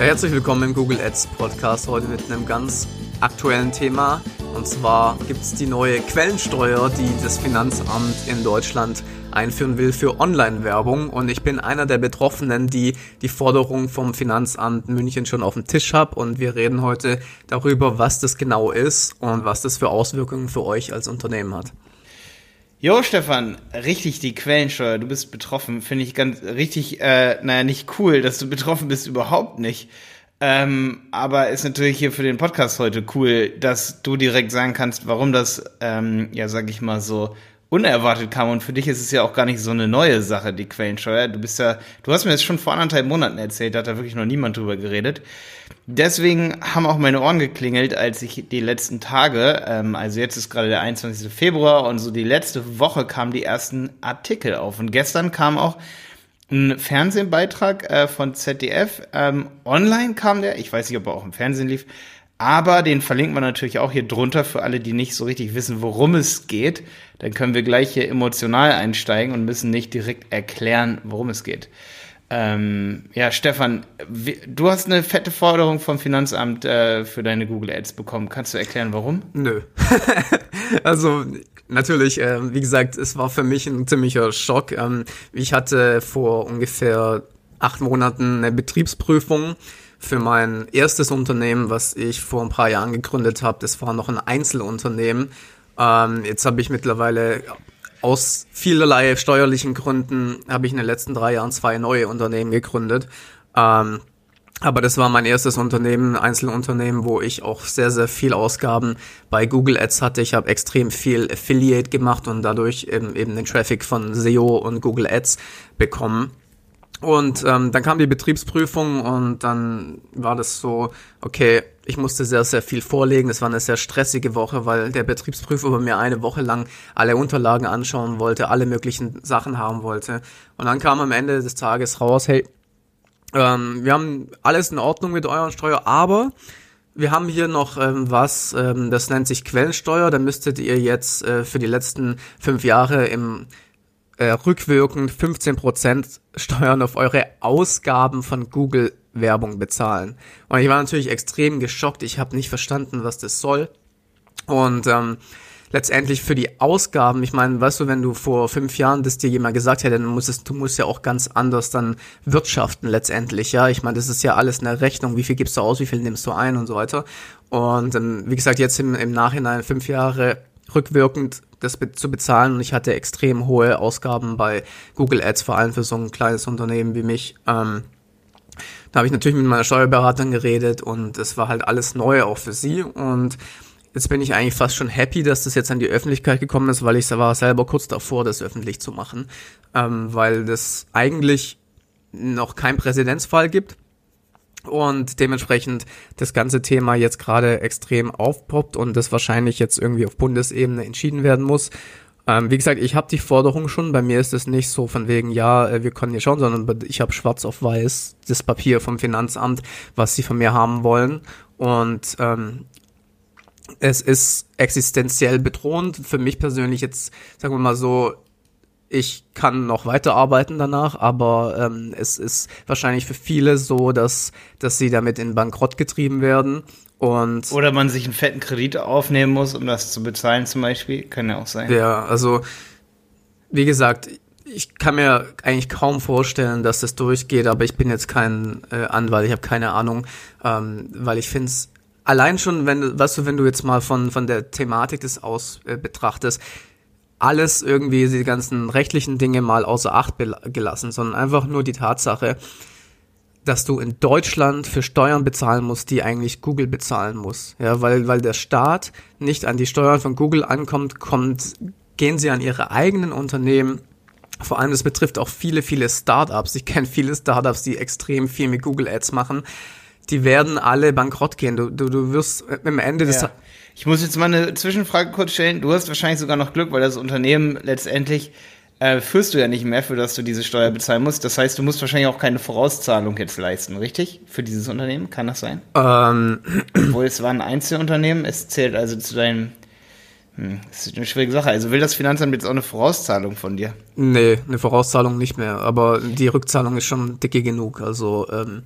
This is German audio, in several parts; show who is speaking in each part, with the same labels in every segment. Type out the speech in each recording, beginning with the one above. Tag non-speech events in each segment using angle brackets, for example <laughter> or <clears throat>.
Speaker 1: Ja, herzlich willkommen im Google Ads Podcast. Heute mit einem ganz aktuellen Thema. Und zwar gibt es die neue Quellensteuer, die das Finanzamt in Deutschland einführen will für Online-Werbung. Und ich bin einer der Betroffenen, die die Forderung vom Finanzamt München schon auf dem Tisch habe. Und wir reden heute darüber, was das genau ist und was das für Auswirkungen für euch als Unternehmen hat.
Speaker 2: Jo, Stefan, richtig die Quellensteuer, du bist betroffen, finde ich ganz richtig, äh, naja, nicht cool, dass du betroffen bist, überhaupt nicht. Ähm, aber ist natürlich hier für den Podcast heute cool, dass du direkt sagen kannst, warum das, ähm, ja, sag ich mal so, unerwartet kam. Und für dich ist es ja auch gar nicht so eine neue Sache, die Quellensteuer. Du bist ja, du hast mir das schon vor anderthalb Monaten erzählt, da hat da wirklich noch niemand drüber geredet. Deswegen haben auch meine Ohren geklingelt, als ich die letzten Tage, ähm, also jetzt ist gerade der 21. Februar und so die letzte Woche kamen die ersten Artikel auf. Und gestern kam auch ein Fernsehbeitrag äh, von ZDF. Ähm, online kam der, ich weiß nicht, ob er auch im Fernsehen lief, aber den verlinken wir natürlich auch hier drunter für alle, die nicht so richtig wissen, worum es geht. Dann können wir gleich hier emotional einsteigen und müssen nicht direkt erklären, worum es geht. Ähm, ja, Stefan, du hast eine fette Forderung vom Finanzamt äh, für deine Google Ads bekommen. Kannst du erklären, warum?
Speaker 1: Nö. <laughs> also natürlich, äh, wie gesagt, es war für mich ein ziemlicher Schock. Ähm, ich hatte vor ungefähr acht Monaten eine Betriebsprüfung für mein erstes Unternehmen, was ich vor ein paar Jahren gegründet habe. Das war noch ein Einzelunternehmen. Ähm, jetzt habe ich mittlerweile aus vielerlei steuerlichen Gründen habe ich in den letzten drei Jahren zwei neue Unternehmen gegründet. Ähm, aber das war mein erstes Unternehmen, Einzelunternehmen, wo ich auch sehr, sehr viel Ausgaben bei Google Ads hatte. Ich habe extrem viel Affiliate gemacht und dadurch eben, eben den Traffic von SEO und Google Ads bekommen. Und ähm, dann kam die Betriebsprüfung und dann war das so, okay, ich musste sehr, sehr viel vorlegen. Das war eine sehr stressige Woche, weil der Betriebsprüfer bei mir eine Woche lang alle Unterlagen anschauen wollte, alle möglichen Sachen haben wollte. Und dann kam am Ende des Tages raus, hey, ähm, wir haben alles in Ordnung mit eurer Steuer, aber wir haben hier noch ähm, was, ähm, das nennt sich Quellensteuer. Da müsstet ihr jetzt äh, für die letzten fünf Jahre im äh, rückwirkend 15% Steuern auf eure Ausgaben von Google Werbung bezahlen. Und ich war natürlich extrem geschockt. Ich habe nicht verstanden, was das soll. Und ähm, letztendlich für die Ausgaben, ich meine, weißt du, wenn du vor fünf Jahren das dir jemand gesagt hätte, dann musstest du musst ja auch ganz anders dann wirtschaften letztendlich, ja. Ich meine, das ist ja alles eine Rechnung, wie viel gibst du aus, wie viel nimmst du ein und so weiter. Und ähm, wie gesagt, jetzt im, im Nachhinein fünf Jahre rückwirkend das be zu bezahlen. Und ich hatte extrem hohe Ausgaben bei Google Ads, vor allem für so ein kleines Unternehmen wie mich. Ähm, da habe ich natürlich mit meiner Steuerberaterin geredet und es war halt alles neu auch für sie. Und jetzt bin ich eigentlich fast schon happy, dass das jetzt an die Öffentlichkeit gekommen ist, weil ich war selber kurz davor, das öffentlich zu machen, ähm, weil das eigentlich noch kein Präzedenzfall gibt und dementsprechend das ganze Thema jetzt gerade extrem aufpoppt und das wahrscheinlich jetzt irgendwie auf Bundesebene entschieden werden muss. Ähm, wie gesagt, ich habe die Forderung schon. Bei mir ist es nicht so von wegen, ja, äh, wir können hier schauen, sondern ich habe schwarz auf weiß das Papier vom Finanzamt, was sie von mir haben wollen. Und ähm, es ist existenziell bedrohend. Für mich persönlich jetzt, sagen wir mal so, ich kann noch weiterarbeiten danach, aber ähm, es ist wahrscheinlich für viele so, dass, dass sie damit in Bankrott getrieben werden. Und
Speaker 2: Oder man sich einen fetten Kredit aufnehmen muss, um das zu bezahlen zum Beispiel. Kann ja auch sein.
Speaker 1: Ja, also wie gesagt, ich kann mir eigentlich kaum vorstellen, dass das durchgeht, aber ich bin jetzt kein äh, Anwalt, ich habe keine Ahnung, ähm, weil ich finde es allein schon, wenn weißt du, wenn du jetzt mal von von der Thematik des aus äh, betrachtest, alles irgendwie, die ganzen rechtlichen Dinge mal außer Acht gelassen, sondern einfach nur die Tatsache, dass du in Deutschland für Steuern bezahlen musst, die eigentlich Google bezahlen muss. Ja, weil, weil der Staat nicht an die Steuern von Google ankommt, kommt, gehen sie an ihre eigenen Unternehmen. Vor allem, das betrifft auch viele, viele Startups. Ich kenne viele Startups, die extrem viel mit Google Ads machen. Die werden alle bankrott gehen. Du, du, du wirst am Ende des,
Speaker 2: ja. Ich muss jetzt mal eine Zwischenfrage kurz stellen. Du hast wahrscheinlich sogar noch Glück, weil das Unternehmen letztendlich äh, führst du ja nicht mehr, für das du diese Steuer bezahlen musst. Das heißt, du musst wahrscheinlich auch keine Vorauszahlung jetzt leisten, richtig? Für dieses Unternehmen? Kann das sein? Ähm. Obwohl es war ein Einzelunternehmen, es zählt also zu deinem. Hm, das ist eine schwierige Sache. Also will das Finanzamt jetzt auch eine Vorauszahlung von dir?
Speaker 1: Nee, eine Vorauszahlung nicht mehr. Aber die Rückzahlung ist schon dicke genug. Also ähm,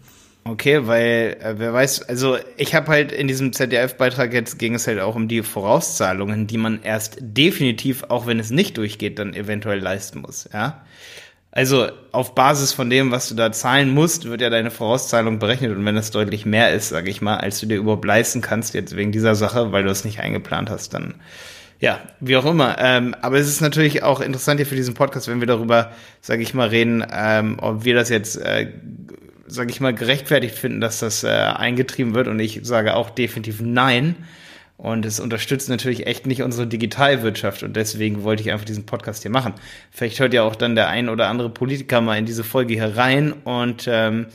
Speaker 2: Okay, weil äh, wer weiß, also ich habe halt in diesem ZDF-Beitrag jetzt ging es halt auch um die Vorauszahlungen, die man erst definitiv, auch wenn es nicht durchgeht, dann eventuell leisten muss, ja. Also auf Basis von dem, was du da zahlen musst, wird ja deine Vorauszahlung berechnet und wenn das deutlich mehr ist, sage ich mal, als du dir überhaupt leisten kannst jetzt wegen dieser Sache, weil du es nicht eingeplant hast, dann ja, wie auch immer. Ähm, aber es ist natürlich auch interessant hier für diesen Podcast, wenn wir darüber, sage ich mal, reden, ähm, ob wir das jetzt äh, sage ich mal, gerechtfertigt finden, dass das äh, eingetrieben wird. Und ich sage auch definitiv nein. Und es unterstützt natürlich echt nicht unsere Digitalwirtschaft. Und deswegen wollte ich einfach diesen Podcast hier machen. Vielleicht hört ja auch dann der ein oder andere Politiker mal in diese Folge hier rein und ähm,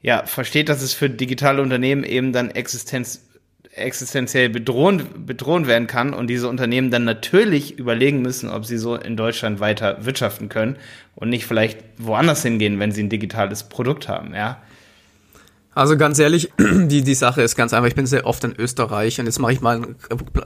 Speaker 2: ja, versteht, dass es für digitale Unternehmen eben dann Existenz existenziell bedrohen, bedrohen werden kann und diese Unternehmen dann natürlich überlegen müssen, ob sie so in Deutschland weiter wirtschaften können und nicht vielleicht woanders hingehen, wenn sie ein digitales Produkt haben, ja.
Speaker 1: Also ganz ehrlich, <clears throat> die, die Sache ist ganz einfach. Ich bin sehr oft in Österreich und jetzt mache ich mal ein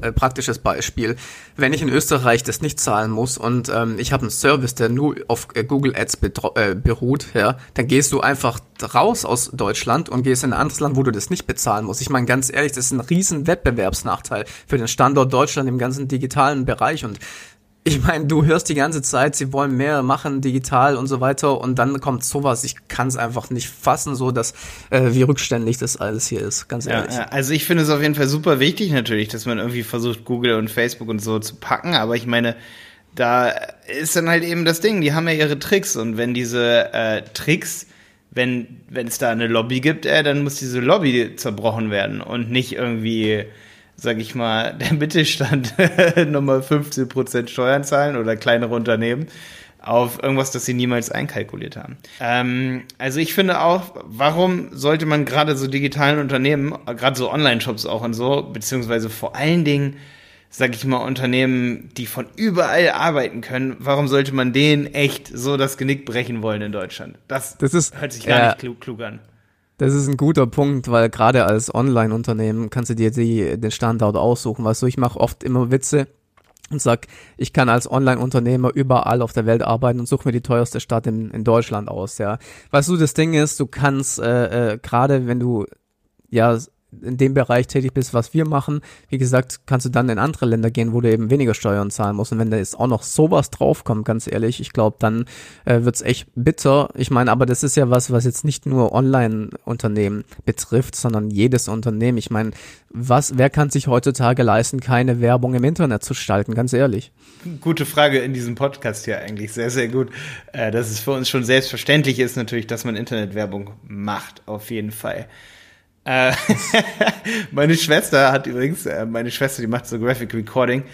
Speaker 1: äh, praktisches Beispiel. Wenn ich in Österreich das nicht zahlen muss und ähm, ich habe einen Service, der nur auf äh, Google Ads äh, beruht, ja, dann gehst du einfach raus aus Deutschland und gehst in ein anderes Land, wo du das nicht bezahlen musst. Ich meine ganz ehrlich, das ist ein riesen Wettbewerbsnachteil für den Standort Deutschland im ganzen digitalen Bereich und ich meine, du hörst die ganze Zeit, sie wollen mehr machen, digital und so weiter, und dann kommt sowas. Ich kann es einfach nicht fassen, so dass äh, wie rückständig das alles hier ist, ganz ehrlich.
Speaker 2: Ja, also ich finde es auf jeden Fall super wichtig natürlich, dass man irgendwie versucht, Google und Facebook und so zu packen, aber ich meine, da ist dann halt eben das Ding, die haben ja ihre Tricks. Und wenn diese äh, Tricks, wenn wenn es da eine Lobby gibt, äh, dann muss diese Lobby zerbrochen werden und nicht irgendwie sag ich mal, <laughs> der Mittelstand nochmal 15% Steuern zahlen oder kleinere Unternehmen auf irgendwas, das sie niemals einkalkuliert haben. Ähm, also ich finde auch, warum sollte man gerade so digitalen Unternehmen, gerade so Online-Shops auch und so, beziehungsweise vor allen Dingen, sag ich mal, Unternehmen, die von überall arbeiten können, warum sollte man denen echt so das Genick brechen wollen in Deutschland? Das, das ist, hört sich gar äh, nicht klug, klug an.
Speaker 1: Das ist ein guter Punkt, weil gerade als Online-Unternehmen kannst du dir die, den Standort aussuchen. Weißt du, ich mache oft immer Witze und sag, ich kann als Online-Unternehmer überall auf der Welt arbeiten und suche mir die teuerste Stadt in, in Deutschland aus, ja. Weißt du, das Ding ist, du kannst äh, äh, gerade wenn du ja in dem Bereich tätig bist, was wir machen, wie gesagt, kannst du dann in andere Länder gehen, wo du eben weniger Steuern zahlen musst. Und wenn da jetzt auch noch sowas draufkommt, ganz ehrlich, ich glaube, dann äh, wird's echt bitter. Ich meine, aber das ist ja was, was jetzt nicht nur Online-Unternehmen betrifft, sondern jedes Unternehmen. Ich meine, was, wer kann sich heutzutage leisten, keine Werbung im Internet zu schalten, ganz ehrlich?
Speaker 2: Gute Frage in diesem Podcast hier eigentlich, sehr, sehr gut. Äh, dass es für uns schon selbstverständlich ist natürlich, dass man Internetwerbung macht, auf jeden Fall. Äh, <laughs> meine Schwester hat übrigens, äh, meine Schwester, die macht so Graphic Recording,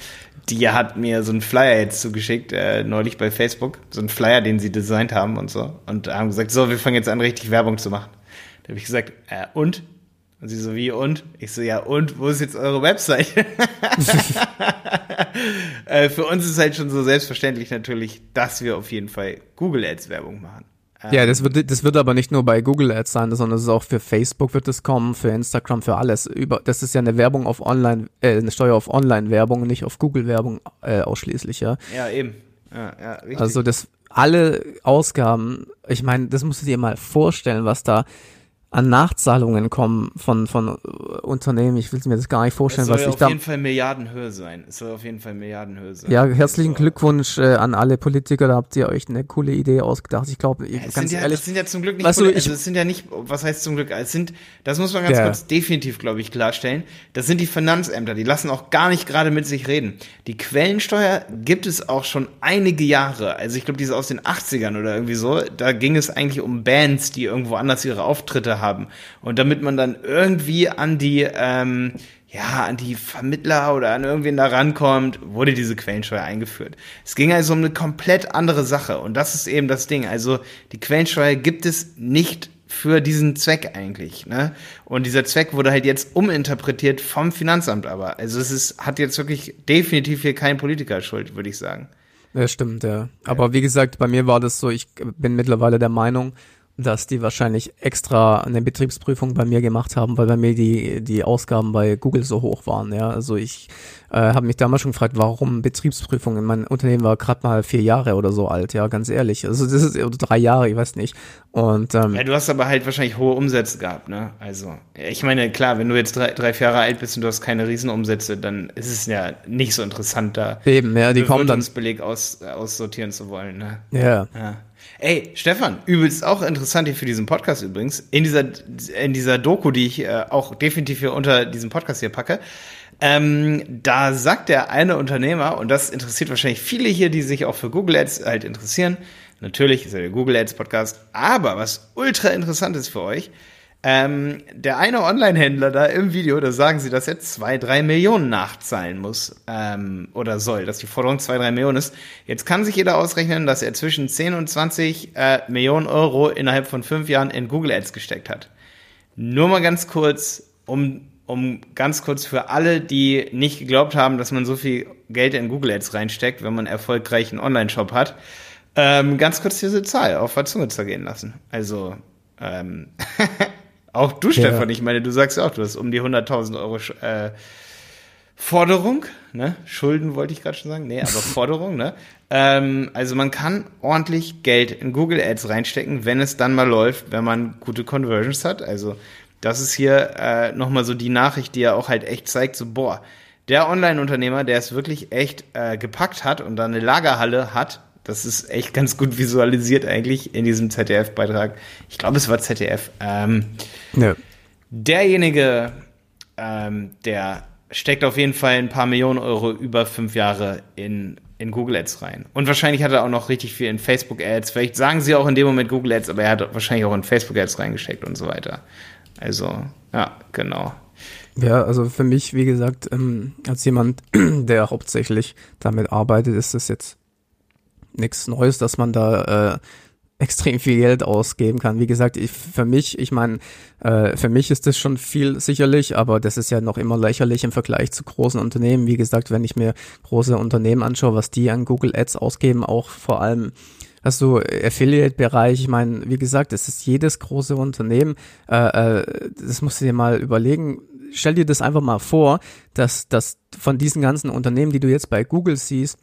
Speaker 2: die hat mir so einen Flyer jetzt zugeschickt, äh, neulich bei Facebook, so einen Flyer, den sie designt haben und so. Und haben gesagt, so, wir fangen jetzt an, richtig Werbung zu machen. Da habe ich gesagt, äh, und? Und sie so, wie und? Ich so, ja, und wo ist jetzt eure Website? <laughs> <laughs> äh, für uns ist halt schon so selbstverständlich natürlich, dass wir auf jeden Fall Google Ads Werbung machen.
Speaker 1: Ja, das wird, das wird aber nicht nur bei Google Ads sein, sondern es ist auch für Facebook wird es kommen, für Instagram, für alles. Über, das ist ja eine Werbung auf Online, äh, eine Steuer auf Online-Werbung, nicht auf Google-Werbung äh, ausschließlich, ja.
Speaker 2: Ja, eben. Ja, ja,
Speaker 1: richtig. Also das alle Ausgaben, ich meine, das musst du dir mal vorstellen, was da an Nachzahlungen kommen von, von äh, Unternehmen. Ich will mir das gar nicht vorstellen, was ich da. Es
Speaker 2: soll auf jeden Fall Milliardenhöhe sein. Es soll auf jeden Fall Milliardenhöhe sein.
Speaker 1: Ja, herzlichen Glückwunsch äh, an alle Politiker. Da habt ihr euch eine coole Idee ausgedacht. Ich glaube, ja, ganz
Speaker 2: ja,
Speaker 1: ehrlich.
Speaker 2: Das sind ja zum Glück nicht, weißt du, also es sind ja nicht, was heißt zum Glück? Es sind, das muss man ganz ja. kurz definitiv, glaube ich, klarstellen. Das sind die Finanzämter. Die lassen auch gar nicht gerade mit sich reden. Die Quellensteuer gibt es auch schon einige Jahre. Also ich glaube, die ist aus den 80ern oder irgendwie so. Da ging es eigentlich um Bands, die irgendwo anders ihre Auftritte haben. Und damit man dann irgendwie an die, ähm, ja, an die Vermittler oder an irgendwen da rankommt, wurde diese Quellensteuer eingeführt. Es ging also um eine komplett andere Sache. Und das ist eben das Ding. Also die Quellensteuer gibt es nicht für diesen Zweck eigentlich. Ne? Und dieser Zweck wurde halt jetzt uminterpretiert vom Finanzamt aber. Also es ist, hat jetzt wirklich definitiv hier kein Politiker schuld, würde ich sagen.
Speaker 1: Ja, stimmt, ja. Aber wie gesagt, bei mir war das so, ich bin mittlerweile der Meinung, dass die wahrscheinlich extra eine Betriebsprüfung bei mir gemacht haben, weil bei mir die, die Ausgaben bei Google so hoch waren. Ja, also ich äh, habe mich damals schon gefragt, warum Betriebsprüfungen. Mein Unternehmen war gerade mal vier Jahre oder so alt, ja, ganz ehrlich. Also das ist oder drei Jahre, ich weiß nicht. Und ähm,
Speaker 2: ja, du hast aber halt wahrscheinlich hohe Umsätze gehabt, ne? Also ich meine, klar, wenn du jetzt drei, drei vier Jahre alt bist und du hast keine Riesenumsätze, dann ist es ja nicht so interessant, da
Speaker 1: eben, ja, die kommen dann
Speaker 2: Beleg aus, aussortieren zu wollen, ne?
Speaker 1: Ja.
Speaker 2: ja. Ey, Stefan, übelst auch interessant hier für diesen Podcast übrigens. In dieser, in dieser Doku, die ich äh, auch definitiv hier unter diesem Podcast hier packe, ähm, da sagt der eine Unternehmer, und das interessiert wahrscheinlich viele hier, die sich auch für Google Ads halt interessieren. Natürlich ist ja der Google Ads Podcast, aber was ultra interessant ist für euch, ähm, der eine Online-Händler da im Video, da sagen sie, dass er zwei, drei Millionen nachzahlen muss ähm, oder soll, dass die Forderung zwei, drei Millionen ist. Jetzt kann sich jeder ausrechnen, dass er zwischen 10 und 20 äh, Millionen Euro innerhalb von fünf Jahren in Google Ads gesteckt hat. Nur mal ganz kurz, um, um ganz kurz für alle, die nicht geglaubt haben, dass man so viel Geld in Google Ads reinsteckt, wenn man erfolgreich einen Online-Shop hat, ähm, ganz kurz diese Zahl auf der Zunge zergehen lassen. Also, ähm, <laughs> Auch du, ja. Stefan, ich meine, du sagst ja auch, du hast um die 100.000 Euro äh, Forderung, ne? Schulden wollte ich gerade schon sagen, nee, aber <laughs> Forderung, ne? Ähm, also man kann ordentlich Geld in Google Ads reinstecken, wenn es dann mal läuft, wenn man gute Conversions hat. Also das ist hier äh, nochmal so die Nachricht, die ja auch halt echt zeigt, so boah, der Online-Unternehmer, der es wirklich echt äh, gepackt hat und dann eine Lagerhalle hat, das ist echt ganz gut visualisiert eigentlich in diesem ZDF-Beitrag. Ich glaube, es war ZDF. Ähm, ja. Derjenige, ähm, der steckt auf jeden Fall ein paar Millionen Euro über fünf Jahre in, in Google Ads rein. Und wahrscheinlich hat er auch noch richtig viel in Facebook Ads. Vielleicht sagen sie auch in dem Moment Google Ads, aber er hat wahrscheinlich auch in Facebook Ads reingesteckt und so weiter. Also, ja, genau.
Speaker 1: Ja, also für mich, wie gesagt, ähm, als jemand, <clears throat> der hauptsächlich damit arbeitet, ist das jetzt nichts Neues, dass man da äh, extrem viel Geld ausgeben kann. Wie gesagt, ich, für mich, ich meine, äh, für mich ist das schon viel sicherlich, aber das ist ja noch immer lächerlich im Vergleich zu großen Unternehmen. Wie gesagt, wenn ich mir große Unternehmen anschaue, was die an Google Ads ausgeben, auch vor allem hast du Affiliate-Bereich, ich meine, wie gesagt, es ist jedes große Unternehmen, äh, äh, das musst du dir mal überlegen, stell dir das einfach mal vor, dass, dass von diesen ganzen Unternehmen, die du jetzt bei Google siehst,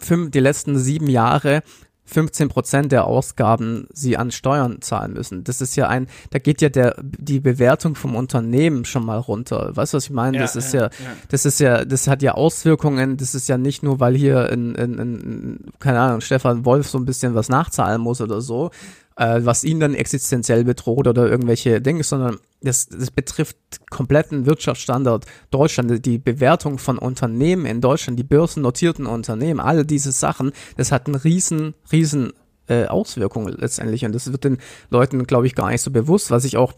Speaker 1: fünf, die letzten sieben Jahre 15 Prozent der Ausgaben sie an Steuern zahlen müssen. Das ist ja ein, da geht ja der, die Bewertung vom Unternehmen schon mal runter. Weißt du, was ich meine? Ja, das ist ja, ja, das ist ja, das hat ja Auswirkungen. Das ist ja nicht nur, weil hier in, in, in keine Ahnung, Stefan Wolf so ein bisschen was nachzahlen muss oder so, äh, was ihn dann existenziell bedroht oder irgendwelche Dinge, sondern das, das betrifft kompletten Wirtschaftsstandard Deutschland, die Bewertung von Unternehmen in Deutschland, die börsennotierten Unternehmen, alle diese Sachen, das hat einen riesen, riesen äh, Auswirkungen letztendlich und das wird den Leuten, glaube ich, gar nicht so bewusst, was ich auch,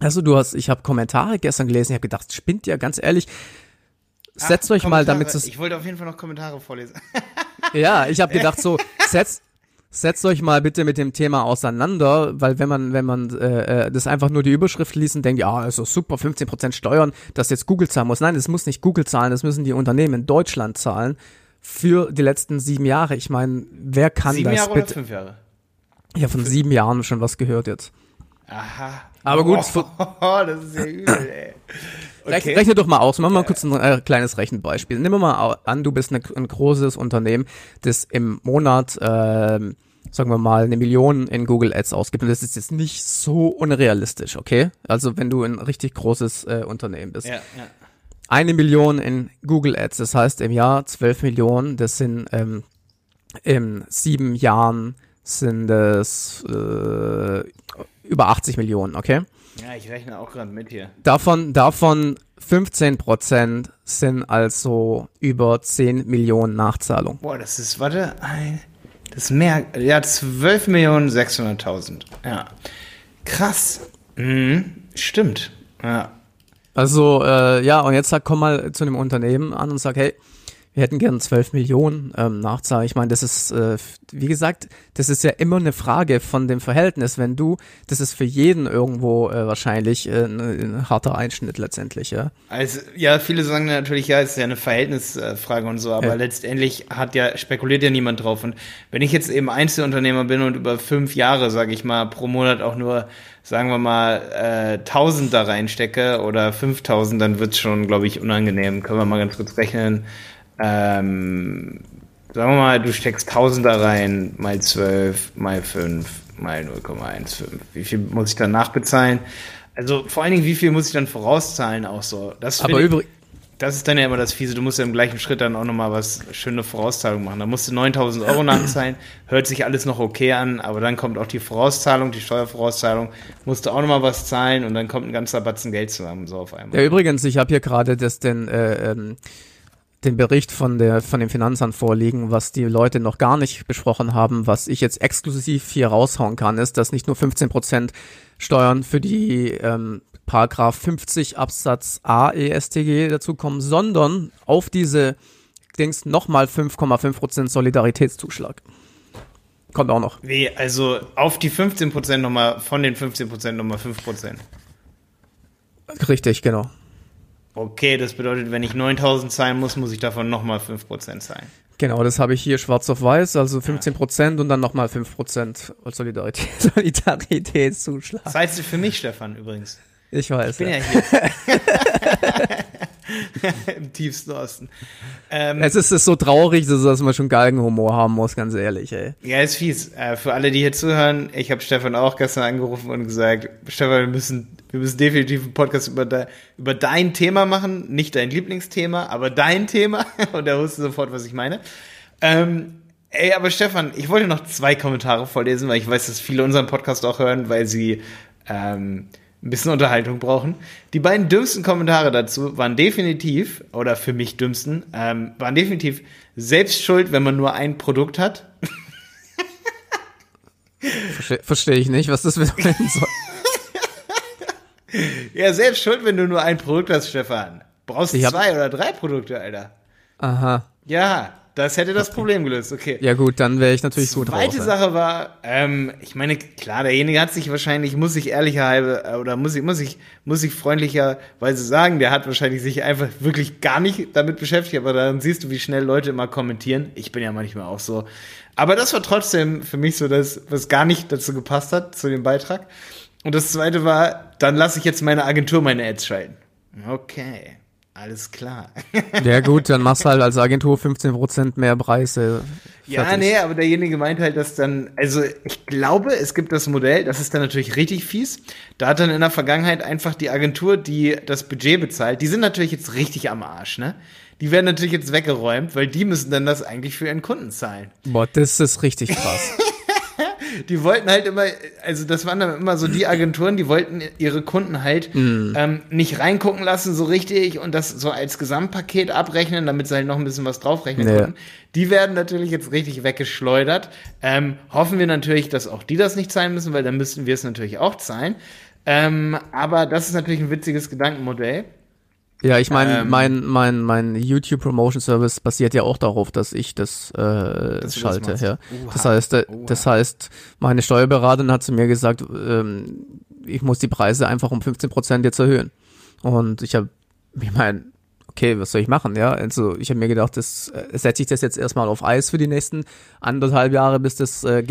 Speaker 1: also du hast, ich habe Kommentare gestern gelesen, ich habe gedacht, spinnt ja, ganz ehrlich, setzt Ach, euch mal damit.
Speaker 2: Ich wollte auf jeden Fall noch Kommentare vorlesen.
Speaker 1: ja, ich habe <laughs> gedacht so, setzt setzt euch mal bitte mit dem Thema auseinander, weil wenn man, wenn man äh, äh das einfach nur die Überschrift liest und denkt, ja, ist doch super, 15% Steuern, das jetzt Google zahlen muss. Nein, das muss nicht Google zahlen, das müssen die Unternehmen in Deutschland zahlen für die letzten sieben Jahre. Ich meine, wer kann
Speaker 2: sieben
Speaker 1: das
Speaker 2: Jahre bitte? Oder fünf Jahre?
Speaker 1: Ja, von sieben Jahren schon was gehört jetzt.
Speaker 2: Aha.
Speaker 1: Aber gut.
Speaker 2: Oh, <laughs> das ist ja übel, ey.
Speaker 1: Okay. Rechne doch mal aus. Machen wir mal kurz ein äh, kleines Rechenbeispiel. Nehmen wir mal an, du bist eine, ein großes Unternehmen, das im Monat, äh, sagen wir mal, eine Million in Google Ads ausgibt. Und das ist jetzt nicht so unrealistisch, okay? Also wenn du ein richtig großes äh, Unternehmen bist.
Speaker 2: Ja, ja.
Speaker 1: Eine Million in Google Ads, das heißt im Jahr zwölf Millionen, das sind ähm, in sieben Jahren sind es äh, über 80 Millionen, okay?
Speaker 2: Ja, ich rechne auch gerade mit hier.
Speaker 1: Davon, davon 15 Prozent sind also über 10 Millionen Nachzahlung.
Speaker 2: Boah, das ist, warte, das ist mehr, ja, 12 Millionen 600.000. Ja. Krass. Mhm, stimmt. Ja.
Speaker 1: Also, äh, ja, und jetzt sag, komm mal zu einem Unternehmen an und sag, hey, wir hätten gern 12 Millionen ähm, Nachzahl. Ich meine, das ist, äh, wie gesagt, das ist ja immer eine Frage von dem Verhältnis. Wenn du, das ist für jeden irgendwo äh, wahrscheinlich äh, ein, harter Einschnitt letztendlich, ja.
Speaker 2: Also, ja, viele sagen natürlich, ja, es ist ja eine Verhältnisfrage und so, aber ja. letztendlich hat ja, spekuliert ja niemand drauf. Und wenn ich jetzt eben Einzelunternehmer bin und über fünf Jahre, sage ich mal, pro Monat auch nur sagen wir mal, äh, 1000 da reinstecke oder 5000, dann wird's schon, glaube ich, unangenehm. Können wir mal ganz kurz rechnen. Ähm, sagen wir mal, du steckst 1000 da rein, mal 12, mal 5, mal 0,15. Wie viel muss ich dann nachbezahlen? Also vor allen Dingen, wie viel muss ich dann vorauszahlen auch so? Das
Speaker 1: Aber übrigens
Speaker 2: das ist dann ja immer das Fiese. Du musst ja im gleichen Schritt dann auch nochmal was schöne Vorauszahlung machen. Da musst du 9000 Euro nachzahlen. Hört sich alles noch okay an, aber dann kommt auch die Vorauszahlung, die Steuervorauszahlung. Musst du auch nochmal was zahlen und dann kommt ein ganzer Batzen Geld zusammen, so auf einmal.
Speaker 1: Ja, übrigens, ich habe hier gerade das den, äh, ähm, den Bericht von der von dem Finanzamt vorliegen, was die Leute noch gar nicht besprochen haben, was ich jetzt exklusiv hier raushauen kann, ist, dass nicht nur 15 Prozent Steuern für die ähm, Paragraph 50 Absatz A ESTG dazu kommen, sondern auf diese Dings nochmal 5,5% Solidaritätszuschlag. Kommt auch noch.
Speaker 2: Wie, also auf die 15% nochmal, von den 15% nochmal 5%?
Speaker 1: Richtig, genau.
Speaker 2: Okay, das bedeutet, wenn ich 9000 zahlen muss, muss ich davon nochmal 5% zahlen.
Speaker 1: Genau, das habe ich hier schwarz auf weiß, also 15 Prozent und dann nochmal 5 Prozent Solidarität, <laughs> Solidaritätszuschlag.
Speaker 2: Das heißt für mich, Stefan, übrigens.
Speaker 1: Ich weiß.
Speaker 2: Ich bin ja, ja hier. <laughs> <laughs> Im tiefsten Osten.
Speaker 1: Ähm, es ist, ist so traurig, dass man schon Galgenhumor haben muss, ganz ehrlich, ey.
Speaker 2: Ja, ist fies. Äh, für alle, die hier zuhören, ich habe Stefan auch gestern angerufen und gesagt, Stefan, wir müssen, wir müssen definitiv einen Podcast über, de, über dein Thema machen. Nicht dein Lieblingsthema, aber dein Thema. <laughs> Und er wusste sofort, was ich meine. Ähm, Ey, aber Stefan, ich wollte noch zwei Kommentare vorlesen, weil ich weiß, dass viele unseren Podcast auch hören, weil sie ähm, ein bisschen Unterhaltung brauchen. Die beiden dümmsten Kommentare dazu waren definitiv, oder für mich dümmsten, ähm, waren definitiv selbst schuld, wenn man nur ein Produkt hat. <laughs>
Speaker 1: Verstehe versteh ich nicht, was das bedeuten soll. <laughs>
Speaker 2: ja, selbst schuld, wenn du nur ein Produkt hast, Stefan. Brauchst du zwei oder drei Produkte, Alter.
Speaker 1: Aha.
Speaker 2: Ja, das hätte das Problem gelöst, okay.
Speaker 1: Ja gut, dann wäre ich natürlich
Speaker 2: gut drauf. Zweite Sache war, ähm, ich meine, klar, derjenige hat sich wahrscheinlich, muss ich ehrlicherweise, äh, oder muss ich, muss ich, muss ich freundlicherweise sagen, der hat wahrscheinlich sich einfach wirklich gar nicht damit beschäftigt, aber dann siehst du, wie schnell Leute immer kommentieren. Ich bin ja manchmal auch so. Aber das war trotzdem für mich so das, was gar nicht dazu gepasst hat, zu dem Beitrag. Und das zweite war, dann lasse ich jetzt meine Agentur meine Ads schalten. Okay. Alles klar.
Speaker 1: ja gut, dann machst du halt als Agentur 15% mehr Preise.
Speaker 2: Ja, nee, aber derjenige meint halt, dass dann, also ich glaube, es gibt das Modell, das ist dann natürlich richtig fies. Da hat dann in der Vergangenheit einfach die Agentur, die das Budget bezahlt, die sind natürlich jetzt richtig am Arsch, ne? Die werden natürlich jetzt weggeräumt, weil die müssen dann das eigentlich für ihren Kunden zahlen.
Speaker 1: Boah, das ist richtig krass.
Speaker 2: Die wollten halt immer, also das waren dann immer so die Agenturen, die wollten ihre Kunden halt mm. ähm, nicht reingucken lassen so richtig und das so als Gesamtpaket abrechnen, damit sie halt noch ein bisschen was draufrechnen nee. konnten. Die werden natürlich jetzt richtig weggeschleudert. Ähm, hoffen wir natürlich, dass auch die das nicht zahlen müssen, weil dann müssten wir es natürlich auch zahlen. Ähm, aber das ist natürlich ein witziges Gedankenmodell.
Speaker 1: Ja, ich meine, ähm, mein, mein, mein YouTube Promotion Service basiert ja auch darauf, dass ich das, äh, das schalte. Das, ja. das heißt, äh, das heißt, meine Steuerberaterin hat zu mir gesagt, ähm, ich muss die Preise einfach um 15 Prozent jetzt erhöhen. Und ich habe, ich meine, okay, was soll ich machen, ja? Also ich habe mir gedacht, das äh, setze ich das jetzt erstmal auf Eis für die nächsten anderthalb Jahre, bis das äh,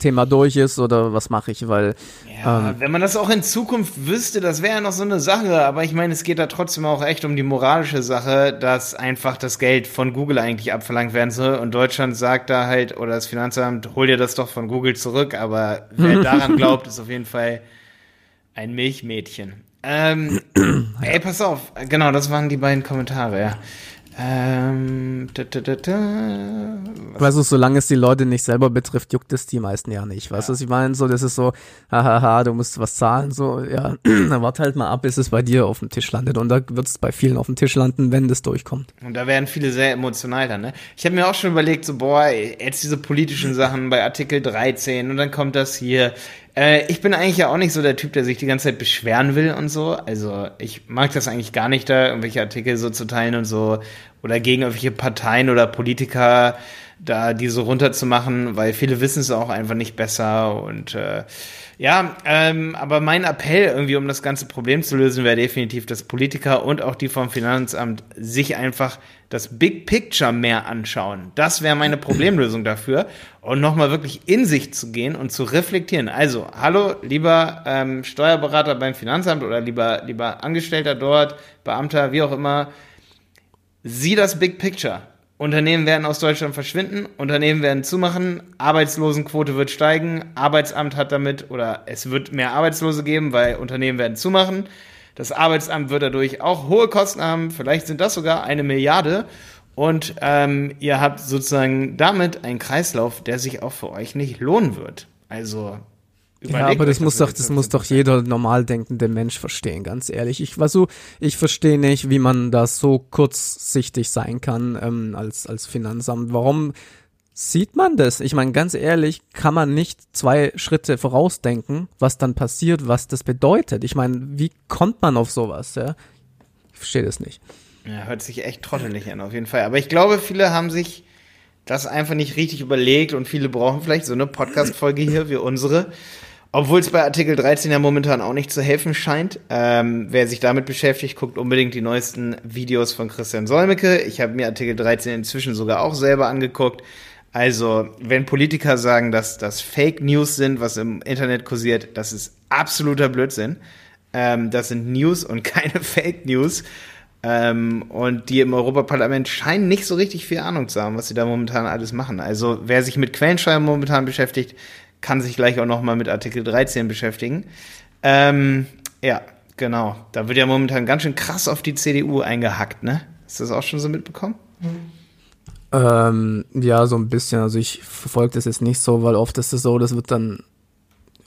Speaker 1: Thema durch ist oder was mache ich, weil
Speaker 2: ja, ähm, wenn man das auch in Zukunft wüsste, das wäre ja noch so eine Sache, aber ich meine, es geht da trotzdem auch echt um die moralische Sache, dass einfach das Geld von Google eigentlich abverlangt werden soll und Deutschland sagt da halt oder das Finanzamt, hol dir das doch von Google zurück, aber wer <laughs> daran glaubt, ist auf jeden Fall ein Milchmädchen. Ähm, <clears throat> ey, pass auf. Genau, das waren die beiden Kommentare, ja. Ähm, da, da, da,
Speaker 1: da. Weißt du, solange es die Leute nicht selber betrifft, juckt es die meisten ja nicht. Weißt du, was ich meine? So, das ist so, hahaha, du musst was zahlen, so, ja, <clears throat> dann warte halt mal ab, bis es bei dir auf dem Tisch landet. Und da wird es bei vielen auf dem Tisch landen, wenn das durchkommt.
Speaker 2: Und da werden viele sehr emotional dann, ne? Ich habe mir auch schon überlegt, so, boah, jetzt diese politischen Sachen bei Artikel 13 und dann kommt das hier, Äh, ich bin eigentlich ja auch nicht so der Typ, der sich die ganze Zeit beschweren will und so. Also ich mag das eigentlich gar nicht, da irgendwelche Artikel so zu teilen und so oder gegen irgendwelche Parteien oder Politiker da die so runterzumachen, weil viele wissen es auch einfach nicht besser und äh, ja, ähm, aber mein Appell irgendwie, um das ganze Problem zu lösen, wäre definitiv, dass Politiker und auch die vom Finanzamt sich einfach das Big Picture mehr anschauen. Das wäre meine Problemlösung dafür. Und nochmal wirklich in sich zu gehen und zu reflektieren. Also, hallo, lieber ähm, Steuerberater beim Finanzamt oder lieber, lieber Angestellter dort, Beamter, wie auch immer, sieh das Big Picture. Unternehmen werden aus Deutschland verschwinden, Unternehmen werden zumachen, Arbeitslosenquote wird steigen, Arbeitsamt hat damit oder es wird mehr Arbeitslose geben, weil Unternehmen werden zumachen. Das Arbeitsamt wird dadurch auch hohe Kosten haben, vielleicht sind das sogar eine Milliarde. Und ähm, ihr habt sozusagen damit einen Kreislauf, der sich auch für euch nicht lohnen wird. Also
Speaker 1: ja, aber das muss doch, das muss doch jeder normal denkende Mensch verstehen, ganz ehrlich. Ich war so, ich verstehe nicht, wie man da so kurzsichtig sein kann ähm, als als Finanzamt. Warum sieht man das? Ich meine, ganz ehrlich, kann man nicht zwei Schritte vorausdenken, was dann passiert, was das bedeutet. Ich meine, wie kommt man auf sowas? Ja, ich verstehe das nicht.
Speaker 2: Ja, hört sich echt trottelig an, auf jeden Fall. Aber ich glaube, viele haben sich das einfach nicht richtig überlegt und viele brauchen vielleicht so eine Podcast-Folge hier wie unsere obwohl es bei Artikel 13 ja momentan auch nicht zu helfen scheint. Ähm, wer sich damit beschäftigt, guckt unbedingt die neuesten Videos von Christian Solmecke. Ich habe mir Artikel 13 inzwischen sogar auch selber angeguckt. Also, wenn Politiker sagen, dass das Fake News sind, was im Internet kursiert, das ist absoluter Blödsinn. Ähm, das sind News und <laughs> keine Fake News. Ähm, und die im Europaparlament scheinen nicht so richtig viel Ahnung zu haben, was sie da momentan alles machen. Also, wer sich mit Quellenschreiben momentan beschäftigt, kann sich gleich auch nochmal mit Artikel 13 beschäftigen. Ähm, ja, genau. Da wird ja momentan ganz schön krass auf die CDU eingehackt, ne? Hast du das auch schon so mitbekommen?
Speaker 1: Ähm, ja, so ein bisschen. Also ich verfolge das jetzt nicht so, weil oft ist es so, das wird dann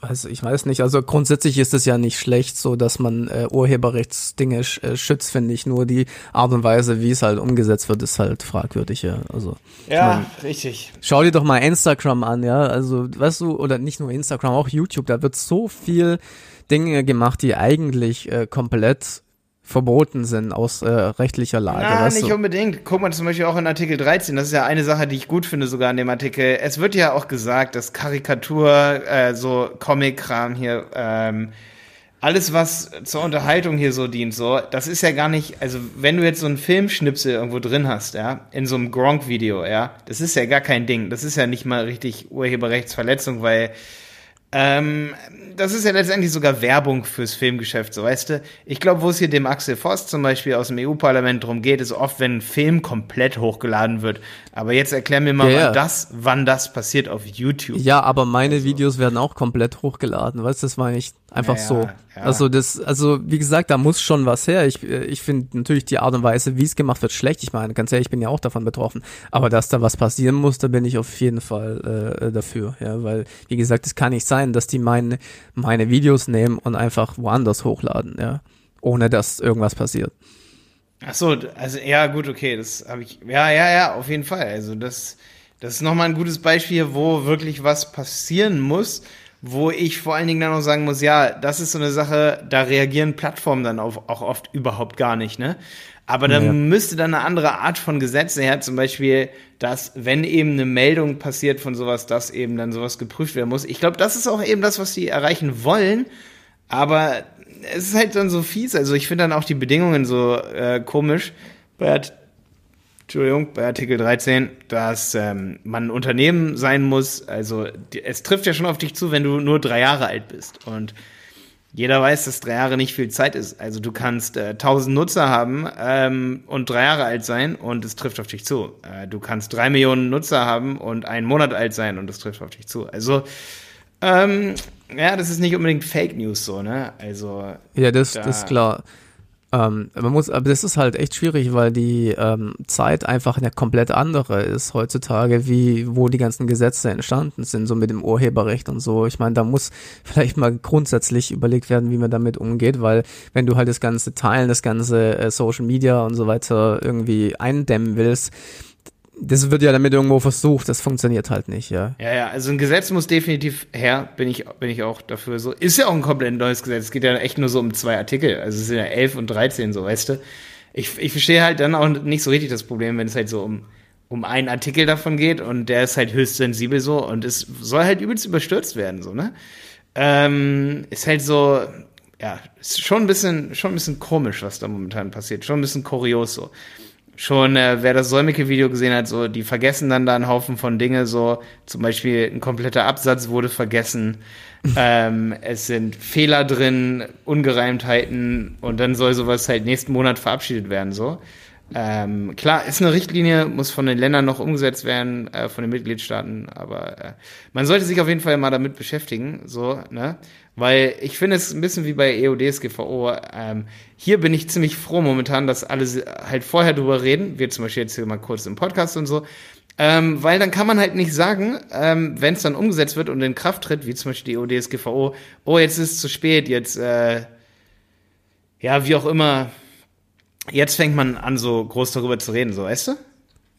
Speaker 1: also ich weiß nicht, also grundsätzlich ist es ja nicht schlecht, so dass man äh, Urheberrechtsdinge sch, äh, schützt, finde ich. Nur die Art und Weise, wie es halt umgesetzt wird, ist halt fragwürdig, ja. Also,
Speaker 2: ja, mein, richtig.
Speaker 1: Schau dir doch mal Instagram an, ja. Also, weißt du, oder nicht nur Instagram, auch YouTube, da wird so viel Dinge gemacht, die eigentlich äh, komplett verboten sind aus äh, rechtlicher Lage.
Speaker 2: Ja, nicht du? unbedingt. Guck mal zum Beispiel auch in Artikel 13, das ist ja eine Sache, die ich gut finde sogar in dem Artikel. Es wird ja auch gesagt, dass Karikatur, äh, so Comic-Kram hier, ähm, alles, was zur Unterhaltung hier so dient, so, das ist ja gar nicht, also wenn du jetzt so einen Filmschnipsel irgendwo drin hast, ja, in so einem Gronk-Video, ja, das ist ja gar kein Ding. Das ist ja nicht mal richtig Urheberrechtsverletzung, weil ähm, das ist ja letztendlich sogar Werbung fürs Filmgeschäft, so weißt du. Ich glaube, wo es hier dem Axel Voss zum Beispiel aus dem EU-Parlament drum geht, ist oft, wenn ein Film komplett hochgeladen wird. Aber jetzt erklär mir mal, ja, wann, Das, wann das passiert auf YouTube.
Speaker 1: Ja, aber meine also. Videos werden auch komplett hochgeladen, weißt du, das war nicht einfach ja, so. Ja. Also das, also wie gesagt, da muss schon was her. Ich, ich finde natürlich die Art und Weise, wie es gemacht wird, schlecht. Ich meine, ganz ehrlich, ich bin ja auch davon betroffen. Aber dass da was passieren muss, da bin ich auf jeden Fall äh, dafür. Ja, weil, wie gesagt, es kann nicht sein, dass die meine, meine Videos nehmen und einfach woanders hochladen, ja. Ohne dass irgendwas passiert.
Speaker 2: Ach so, also ja, gut, okay, das habe ich. Ja, ja, ja, auf jeden Fall. Also das, das ist nochmal ein gutes Beispiel, wo wirklich was passieren muss wo ich vor allen Dingen dann auch sagen muss, ja, das ist so eine Sache, da reagieren Plattformen dann auf, auch oft überhaupt gar nicht, ne? Aber dann ja. müsste dann eine andere Art von Gesetze her, zum Beispiel, dass wenn eben eine Meldung passiert von sowas, dass eben dann sowas geprüft werden muss. Ich glaube, das ist auch eben das, was sie erreichen wollen. Aber es ist halt dann so fies. Also ich finde dann auch die Bedingungen so äh, komisch. Bei Entschuldigung, bei Artikel 13, dass ähm, man ein Unternehmen sein muss. Also die, es trifft ja schon auf dich zu, wenn du nur drei Jahre alt bist. Und jeder weiß, dass drei Jahre nicht viel Zeit ist. Also du kannst äh, 1000 Nutzer haben ähm, und drei Jahre alt sein und es trifft auf dich zu. Äh, du kannst drei Millionen Nutzer haben und einen Monat alt sein und es trifft auf dich zu. Also ähm, ja, das ist nicht unbedingt Fake News so, ne? Also
Speaker 1: ja, das, da, das ist klar. Ähm, man muss, aber das ist halt echt schwierig, weil die ähm, Zeit einfach eine komplett andere ist heutzutage, wie wo die ganzen Gesetze entstanden sind, so mit dem Urheberrecht und so. Ich meine, da muss <laughs> vielleicht mal grundsätzlich überlegt werden, wie man damit umgeht, weil wenn du halt das ganze Teilen, das ganze äh, Social Media und so weiter irgendwie eindämmen willst, das wird ja damit irgendwo versucht, das funktioniert halt nicht, ja.
Speaker 2: Ja, ja, also ein Gesetz muss definitiv her, bin ich, bin ich auch dafür so. Ist ja auch ein komplett neues Gesetz. Es geht ja echt nur so um zwei Artikel. Also es sind ja elf und dreizehn, so, weißt du. Ich, ich verstehe halt dann auch nicht so richtig das Problem, wenn es halt so um, um einen Artikel davon geht und der ist halt höchst sensibel so und es soll halt übelst überstürzt werden, so, ne? Ähm, ist halt so, ja, ist schon ein bisschen, schon ein bisschen komisch, was da momentan passiert. Schon ein bisschen kurios so schon, äh, wer das Solmecke-Video gesehen hat, so, die vergessen dann da einen Haufen von Dinge, so, zum Beispiel ein kompletter Absatz wurde vergessen, <laughs> ähm, es sind Fehler drin, Ungereimtheiten und dann soll sowas halt nächsten Monat verabschiedet werden, so. Ähm, klar, ist eine Richtlinie, muss von den Ländern noch umgesetzt werden, äh, von den Mitgliedstaaten, aber äh, man sollte sich auf jeden Fall mal damit beschäftigen, so, ne? Weil ich finde es ein bisschen wie bei EODSGVO. Ähm, hier bin ich ziemlich froh momentan, dass alle halt vorher drüber reden. Wir zum Beispiel jetzt hier mal kurz im Podcast und so. Ähm, weil dann kann man halt nicht sagen, ähm, wenn es dann umgesetzt wird und in Kraft tritt, wie zum Beispiel die EODSGVO, oh, jetzt ist es zu spät, jetzt, äh, ja, wie auch immer, jetzt fängt man an, so groß darüber zu reden, so, weißt du?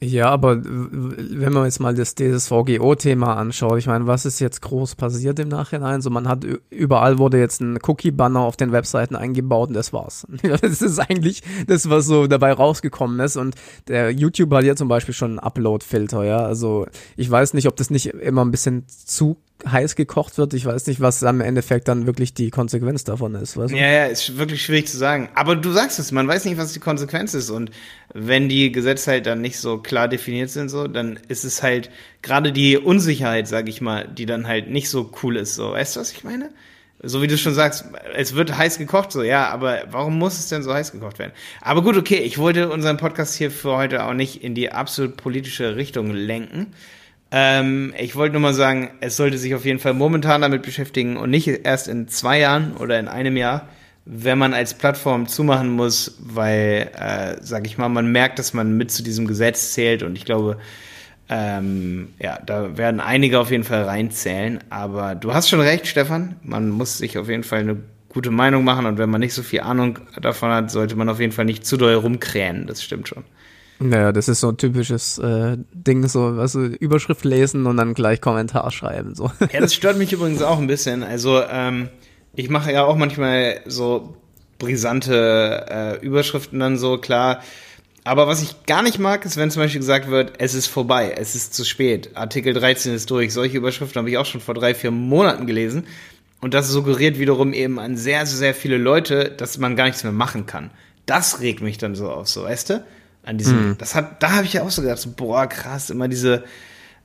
Speaker 1: Ja, aber wenn man jetzt mal das DSVGO-Thema anschaut, ich meine, was ist jetzt groß passiert im Nachhinein? So, man hat überall wurde jetzt ein Cookie-Banner auf den Webseiten eingebaut und das war's. <laughs> das ist eigentlich das, was so dabei rausgekommen ist. Und der YouTube hat ja zum Beispiel schon einen Upload-Filter, ja. Also ich weiß nicht, ob das nicht immer ein bisschen zu heiß gekocht wird. Ich weiß nicht, was am Endeffekt dann wirklich die Konsequenz davon ist. Weißt
Speaker 2: du? Ja, ja, ist wirklich schwierig zu sagen. Aber du sagst es, man weiß nicht, was die Konsequenz ist. Und wenn die Gesetze halt dann nicht so klar definiert sind, so, dann ist es halt gerade die Unsicherheit, sag ich mal, die dann halt nicht so cool ist. So, weißt du, was ich meine? So wie du schon sagst, es wird heiß gekocht, so ja, aber warum muss es denn so heiß gekocht werden? Aber gut, okay, ich wollte unseren Podcast hier für heute auch nicht in die absolut politische Richtung lenken. Ähm, ich wollte nur mal sagen, es sollte sich auf jeden Fall momentan damit beschäftigen und nicht erst in zwei Jahren oder in einem Jahr, wenn man als Plattform zumachen muss, weil, äh, sag ich mal, man merkt, dass man mit zu diesem Gesetz zählt und ich glaube, ähm, ja, da werden einige auf jeden Fall reinzählen. Aber du hast schon recht, Stefan. Man muss sich auf jeden Fall eine gute Meinung machen und wenn man nicht so viel Ahnung davon hat, sollte man auf jeden Fall nicht zu doll rumkrähen. Das stimmt schon.
Speaker 1: Naja, das ist so ein typisches äh, Ding, so also Überschrift lesen und dann gleich Kommentar schreiben. So.
Speaker 2: Ja, das stört mich übrigens auch ein bisschen. Also ähm, ich mache ja auch manchmal so brisante äh, Überschriften dann so, klar. Aber was ich gar nicht mag, ist, wenn zum Beispiel gesagt wird, es ist vorbei, es ist zu spät, Artikel 13 ist durch. Solche Überschriften habe ich auch schon vor drei, vier Monaten gelesen. Und das suggeriert wiederum eben an sehr, sehr viele Leute, dass man gar nichts mehr machen kann. Das regt mich dann so auf, so, weißt du? An diesem, mhm. das hat, da habe ich ja auch so gedacht, so, boah, krass, immer diese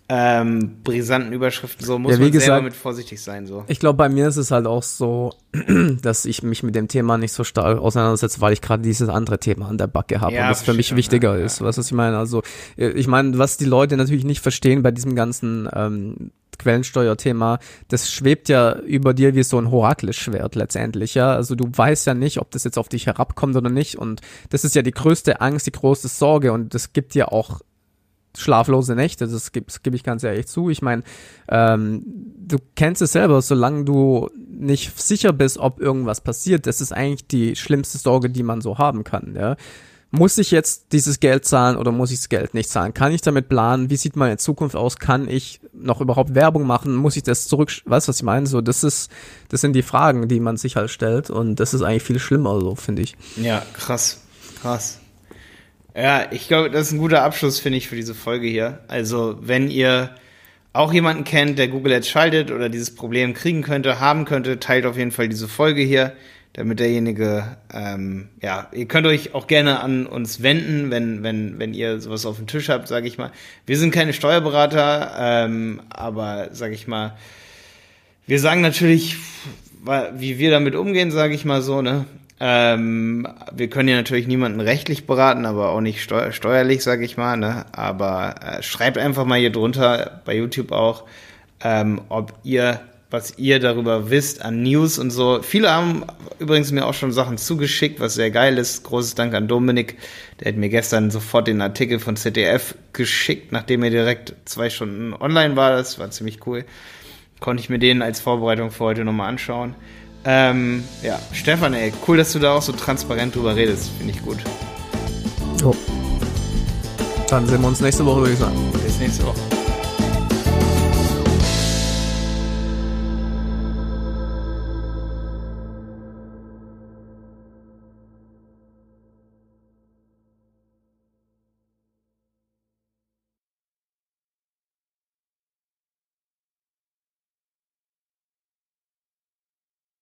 Speaker 2: ähm, brisanten Überschriften, so muss ja, man gesagt, selber mit vorsichtig sein, so.
Speaker 1: Ich glaube, bei mir ist es halt auch so, <clears throat> dass ich mich mit dem Thema nicht so stark auseinandersetze, weil ich gerade dieses andere Thema an der Backe habe ja, und das für mich wichtiger ja, ist, was ich meine. Also, äh, ich meine, was die Leute natürlich nicht verstehen bei diesem ganzen ähm, Quellensteuerthema, das schwebt ja über dir wie so ein Horakles-Schwert letztendlich, ja. Also du weißt ja nicht, ob das jetzt auf dich herabkommt oder nicht. Und das ist ja die größte Angst, die größte Sorge. Und das gibt dir auch schlaflose Nächte, das gebe geb ich ganz ehrlich zu. Ich meine, ähm, du kennst es selber, solange du nicht sicher bist, ob irgendwas passiert, das ist eigentlich die schlimmste Sorge, die man so haben kann, ja muss ich jetzt dieses Geld zahlen oder muss ich das Geld nicht zahlen? Kann ich damit planen? Wie sieht meine Zukunft aus? Kann ich noch überhaupt Werbung machen? Muss ich das zurück, weißt du, was ich meine? So, das ist, das sind die Fragen, die man sich halt stellt und das ist eigentlich viel schlimmer, so, finde ich.
Speaker 2: Ja, krass, krass. Ja, ich glaube, das ist ein guter Abschluss, finde ich, für diese Folge hier. Also, wenn ihr auch jemanden kennt, der Google Ads schaltet oder dieses Problem kriegen könnte, haben könnte, teilt auf jeden Fall diese Folge hier damit derjenige, ähm, ja, ihr könnt euch auch gerne an uns wenden, wenn, wenn, wenn ihr sowas auf dem Tisch habt, sage ich mal. Wir sind keine Steuerberater, ähm, aber sage ich mal, wir sagen natürlich, wie wir damit umgehen, sage ich mal so, ne? Ähm, wir können ja natürlich niemanden rechtlich beraten, aber auch nicht steu steuerlich, sage ich mal, ne? Aber äh, schreibt einfach mal hier drunter, bei YouTube auch, ähm, ob ihr was ihr darüber wisst an News und so. Viele haben übrigens mir auch schon Sachen zugeschickt, was sehr geil ist. Großes Dank an Dominik. Der hat mir gestern sofort den Artikel von ZDF geschickt, nachdem er direkt zwei Stunden online war. Das war ziemlich cool. Konnte ich mir den als Vorbereitung für heute nochmal anschauen. Ähm, ja, Stefan, ey, cool, dass du da auch so transparent drüber redest. Finde ich gut. Oh.
Speaker 1: Dann sehen wir uns nächste Woche, würde ich sagen.
Speaker 2: Bis nächste Woche.